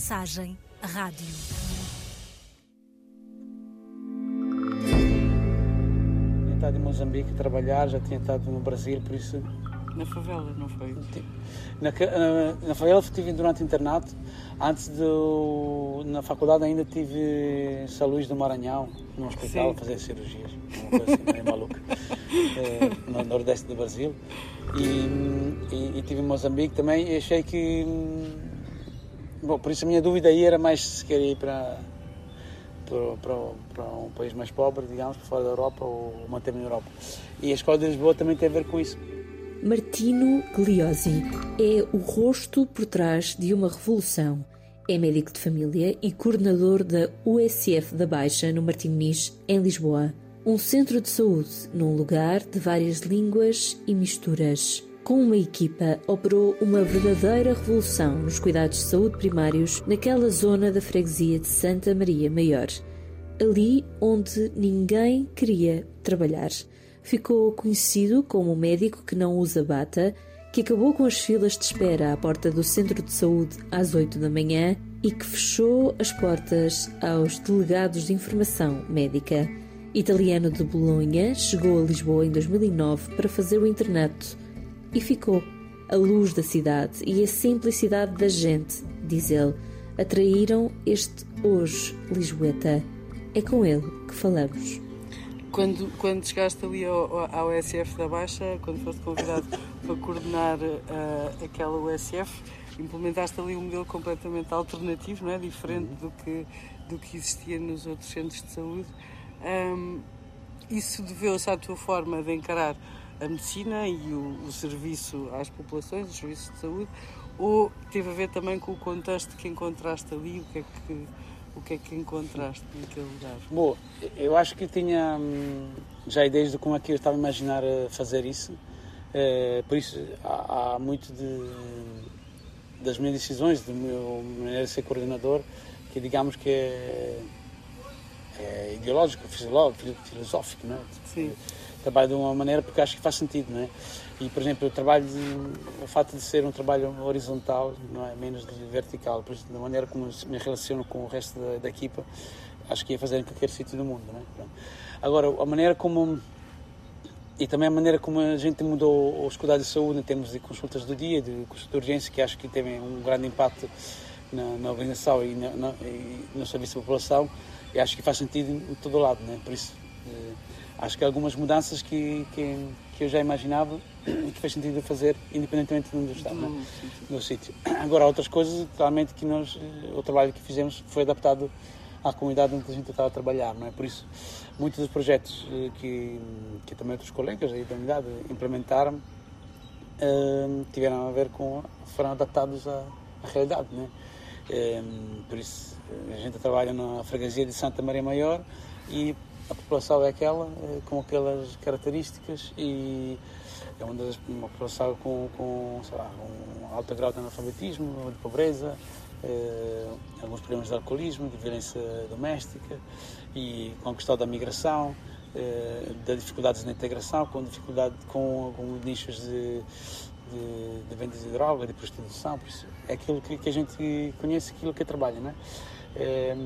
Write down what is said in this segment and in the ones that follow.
Mensagem Rádio. Tinha estado em Moçambique a trabalhar, já tinha estado no Brasil, por isso. Na favela, não foi? Na, na, na favela estive durante o internato. Antes do. Na faculdade ainda tive São Luís do Maranhão, num hospital, Sim. a fazer cirurgias. Uma coisa assim, meio maluca. É, no nordeste do Brasil. E, e, e tive em Moçambique também e achei que. Bom, por isso a minha dúvida aí era mais se queria ir para, para, para, para um país mais pobre, digamos, fora da Europa ou manter-me na Europa. E a Escola de Lisboa também tem a ver com isso. Martino Gliosi é o rosto por trás de uma revolução. É médico de família e coordenador da USF da Baixa, no Martins, em Lisboa. Um centro de saúde num lugar de várias línguas e misturas. Com uma equipa, operou uma verdadeira revolução nos cuidados de saúde primários naquela zona da freguesia de Santa Maria Maior. Ali onde ninguém queria trabalhar ficou conhecido como o médico que não usa bata, que acabou com as filas de espera à porta do centro de saúde às 8 da manhã e que fechou as portas aos delegados de informação médica. Italiano de Bolonha, chegou a Lisboa em 2009 para fazer o internato e ficou. A luz da cidade e a simplicidade da gente, diz ele, atraíram este hoje Lisboeta. É com ele que falamos. Quando, quando chegaste ali ao, ao USF da Baixa, quando foste convidado para coordenar uh, aquela USF, implementaste ali um modelo completamente alternativo, não é? diferente do, que, do que existia nos outros centros de saúde. Um, isso deveu-se à tua forma de encarar a medicina e o, o, serviço às populações, os serviços de saúde, ou teve a ver também com o contexto que encontraste ali, o que é que o que é que encontraste naquele lugar? Bom, eu acho que tinha hum, já ideias de como é que eu estava a imaginar eh, fazer isso. É, por isso, há, há muito de, das minhas decisões, da minha maneira de ser coordenador, que digamos que é, é ideológico, filosófico, não é? Sim. Trabalho de uma maneira porque acho que faz sentido, não é? E, por exemplo, o trabalho, de, o fato de ser um trabalho horizontal, não é menos vertical, por isso, da maneira como me relaciono com o resto da, da equipa, acho que ia fazer em qualquer sítio do mundo, não é? Agora, a maneira como e também a maneira como a gente mudou os cuidados de saúde em termos de consultas do dia, de consulta de urgência, que acho que teve um grande impacto na, na organização e, na, na, e, no serviço da população, e acho que faz sentido em todo lado, né? Por isso, eh, acho que algumas mudanças que, que, que eu já imaginava e que faz sentido fazer independentemente de onde está, né? no sítio. Agora, outras coisas, claramente, que nós, o trabalho que fizemos foi adaptado à comunidade onde a gente estava a trabalhar, não é? Por isso, muitos dos projetos eh, que, que também outros colegas aí da unidade implementaram uh, tiveram a ver com, foram adaptados à, à realidade, não é? por isso, a gente trabalha na freguesia de Santa Maria Maior e a população é aquela, eh, com aquelas características e é uma, das, uma população com, com lá, um alto grau de analfabetismo, de pobreza, eh, alguns problemas de alcoolismo, de violência doméstica e com a questão da migração, eh, das dificuldades na integração, com dificuldade com alguns nichos de, de, de venda de droga, de prostituição, por isso é aquilo que, que, a gente conhece, aquilo que trabalha, né? É,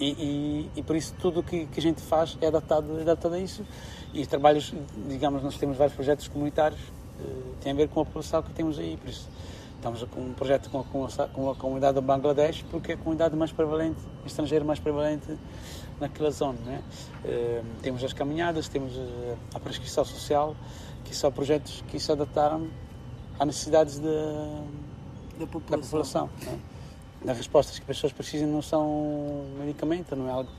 e, e, e, por isso tudo o que, que, a gente faz é adaptado, é adaptado a isso. E os trabalhos, digamos, nós temos vários projetos comunitários, uh, tem a ver com a população que temos aí. Por isso estamos com um projeto com a, com a comunidade do Bangladesh, porque é a comunidade mais prevalente, estrangeira mais prevalente naquela zona. Né? Uh, temos as caminhadas, temos uh, a prescrição social, que são projetos que se adaptaram às necessidades de, da população. Da população né? As respostas que as pessoas precisam não são medicamento, não é algo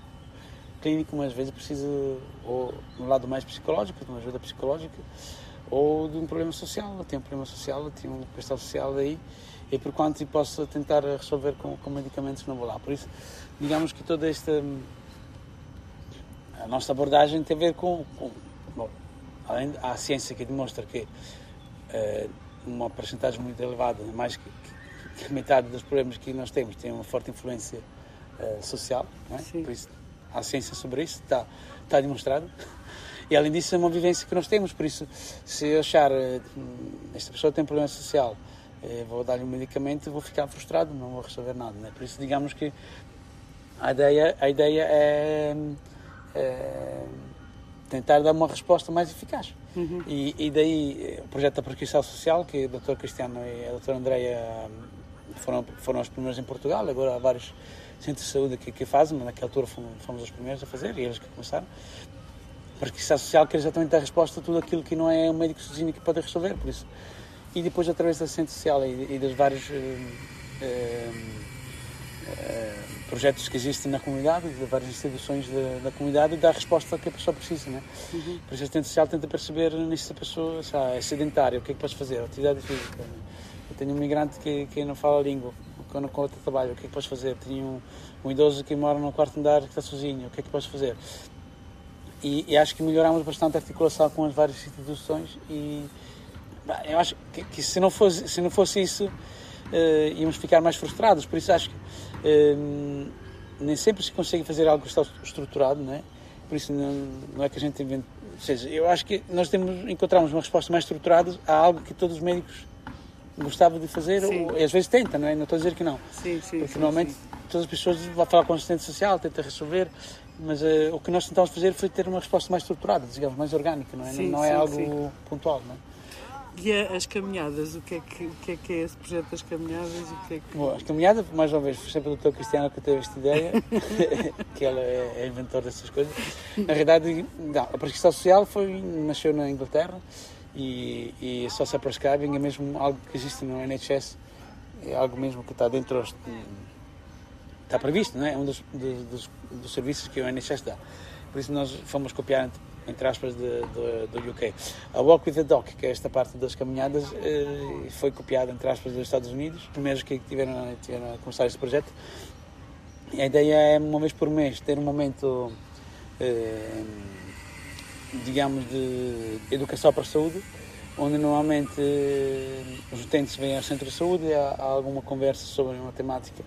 clínico, mas às vezes precisa, ou no lado mais psicológico, de uma ajuda psicológica, ou de um problema social. Tem um problema social, tem uma questão social daí, e por quanto eu possa tentar resolver com, com medicamentos, não vou lá. Por isso, digamos que toda esta. A nossa abordagem tem a ver com. com bom, além a ciência que demonstra que uh, uma porcentagem muito elevada, mais que, que metade dos problemas que nós temos tem uma forte influência uh, social, é? por isso há ciência sobre isso, está, está demonstrado. E além disso é uma vivência que nós temos, por isso se eu achar uh, esta pessoa tem problema social, eh, vou dar-lhe um medicamento vou ficar frustrado, não vou resolver nada. Né? Por isso, digamos que a ideia, a ideia é, é tentar dar uma resposta mais eficaz. Uhum. E, e, daí o projeto da prescrição social, que o Dr. Cristiano e a Dra. Andreia foram, foram os primeiros em Portugal, agora há vários centros de saúde que, que fazem, mas naquela altura fomos, fomos os primeiros a fazer e eles que começaram. A prescrição social quer exatamente dar resposta a tudo aquilo que não é o médico sozinho que pode resolver, por isso. E depois, através da centro social e, e dos vários. Uh, uh, uh, projetos que existem na comunidade, de várias instituições da, da comunidade, dá a resposta que a pessoa precisa. Né? Uhum. Por isso, a assistente social tenta perceber se a pessoa sabe, é sedentária, o que é que podes fazer? Atividade física. Né? Eu tenho um migrante que, que não fala a língua, que não conta trabalho, o que é que podes fazer? Tenho um, um idoso que mora no quarto andar que está sozinho, o que é que podes fazer? E, e acho que melhoramos bastante a articulação com as várias instituições e bah, eu acho que, que, se, não fosse, se não fosse isso, uh, íamos ficar mais frustrados. Por isso acho que uh, nem sempre se consegue fazer algo que está estruturado, não é? Por isso não, não é que a gente inventa. Ou seja, eu acho que nós temos, encontramos uma resposta mais estruturada a algo que todos os médicos gostavam de fazer, ou, e às vezes tenta, não é? Não estou a dizer que não. Sim, sim, Porque normalmente todas as pessoas vão falar com o assistente social, tenta resolver, mas uh, o que nós tentamos fazer foi ter uma resposta mais estruturada, digamos, mais orgânica, não é? Não, é algo pontual, não é? E as caminhadas, o que, é que, o que é que é esse projeto das caminhadas? O que é que... Bom, as caminhadas, mais uma vez, foi sempre o Dr. Cristiano que teve esta ideia, que ela é, é inventor dessas coisas. Na realidade, não, a prescrição social foi, nasceu na Inglaterra e, e social prescribing é mesmo algo que existe no NHS, é algo mesmo que está dentro, está previsto, não é? é um dos, dos, dos serviços que o NHS dá. Por isso nós fomos copiar entre aspas, de, de, do UK. A Walk with the Doc, que é esta parte das caminhadas, eh, foi copiada, entre aspas, dos Estados Unidos, os primeiros que tiveram, tiveram a começar este projeto. E a ideia é, uma vez por mês, ter um momento, eh, digamos, de educação para a saúde, onde normalmente eh, os utentes vêm ao centro de saúde há, há alguma conversa sobre uma temática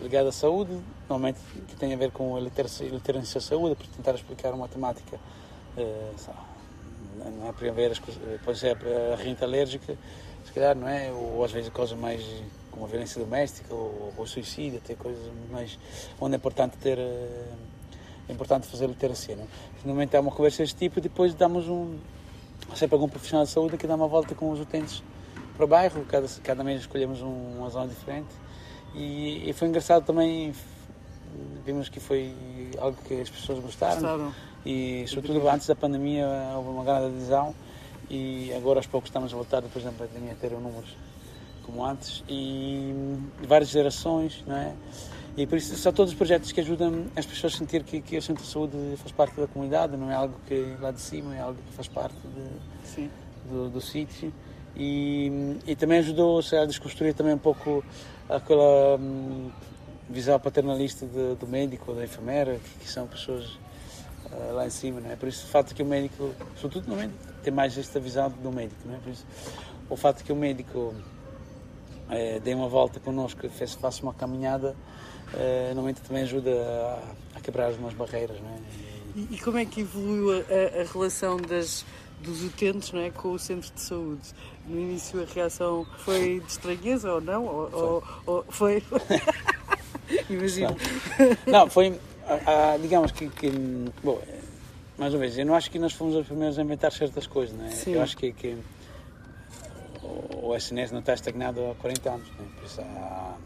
ligada à saúde, normalmente que tem a ver com a literacia, à saúde, para tentar explicar uma temática. não é para ver as coisas, pode ser a rinite alérgica, se calhar, não é? Ou às vezes coisas mais como a violência doméstica ou, ou suicídio, ter coisas mais. onde é importante ter. É importante fazer literacia. Não? É? Finalmente há uma conversa deste tipo e depois damos um. sempre algum profissional de saúde que dá uma volta com os utentes para o bairro, cada, cada mês escolhemos um, uma zona diferente e, e, foi engraçado também, vimos que foi algo que as pessoas gostaram. gostaram. E sobretudo antes da pandemia houve uma grande adesão e agora aos poucos estamos a voltar depois da pandemia a ter números como antes e várias gerações, não é? E por isso são todos os projetos que ajudam as pessoas a sentir que, que o Centro de Saúde faz parte da comunidade, não é algo que lá de cima, é algo que faz parte de, do, do sítio. E, e também ajudou a desconstruir também um pouco aquela hum, visão paternalista de, do médico ou da enfermeira, que, que são pessoas uh, lá em cima, não é? Por isso o fato que o médico, sobretudo no médico, tem mais esta visão do médico, não é? Por isso o fato que o médico é, dê uma volta connosco, fez, faça uma caminhada, é, normalmente também ajuda a, a quebrar algumas barreiras, não é? E, e como é que evoluiu a, a relação das dos utentes não é, com o centro de saúde. No início a reação foi de estranheza ou não? Ou foi? Ou, ou foi... Imagino. Não, foi, digamos que, que, bom, mais uma vez, eu não acho que nós fomos os primeiros a inventar certas coisas, não é? Sim. Eu acho que, que o, SNS não está estagnado há 40 anos, não é? Por isso há,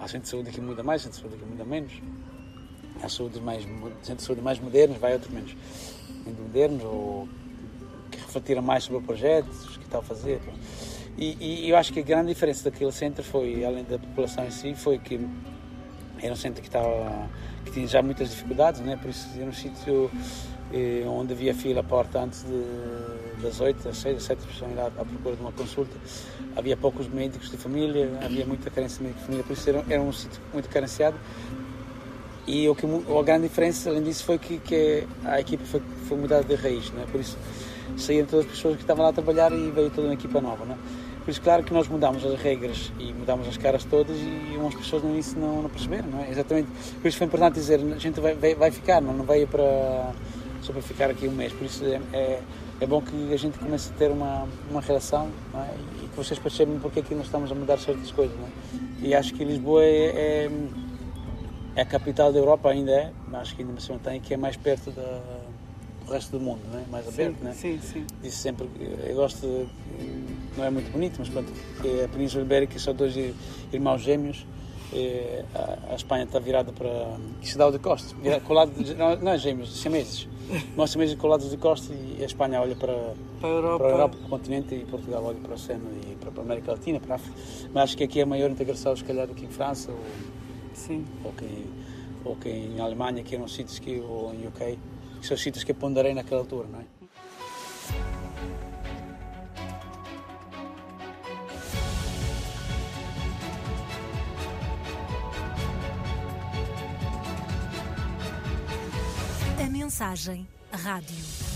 há centro de saúde que muda mais, centro de saúde que muda menos. Há saúde mais, centro de saúde mais modernos, vai outros menos modernos ou refletir mais sobre o projeto, o que está a fazer. E, e, eu acho que a grande diferença daquele centro foi, além da população em si, foi que era um centro que estava que tinha já muitas dificuldades, né? por isso era um sítio onde havia fila à porta antes de, das 8, às 6, às 7 pessoas ir à, à procura de uma consulta. Havia poucos médicos de família, havia muita carência de médicos de família, por isso era, era um sítio muito carenciado. E o que, a grande diferença, além disso, foi que, que a equipa foi, foi mudada de raiz, né? por isso saíram todas as pessoas que estavam lá a trabalhar e veio toda uma equipa nova. Não é? Por isso, claro que nós mudamos as regras e mudamos as caras todas e umas pessoas no início não, não perceberam, não é? Exatamente. Por isso foi importante dizer, a gente vai, vai, vai ficar, não, não veio para, só para ficar aqui um mês. Por isso é, é é bom que a gente comece a ter uma, uma relação é? e que vocês percebam porque é que nós estamos a mudar certas coisas. É? E acho que Lisboa é, é, é, a capital da Europa, ainda é, mas acho que ainda se mantém, que é mais perto da, do resto do mundo, não é? mais aberto. Sim, não sim, sim. Disse sempre, eu gosto, de, não é muito bonito, mas pronto, que a Península Ibérica são dois irmãos gêmeos a, Espanha está virada para Cidade de Costa, colado, não, não é gêmeos, siameses. Nós siameses colados de Costa e a Espanha olha para, para, a Europa. para a Europa, para o continente e Portugal olha para o Oceano e para a América Latina, para a África. Mas acho que aqui é a maior integração, se calhar, do que em França ou, Sim. ou, que, ou que em Alemanha, que eram sítios que, ou em UK, que são sítios que ponderei naquela altura, não é? Mensagem Rádio.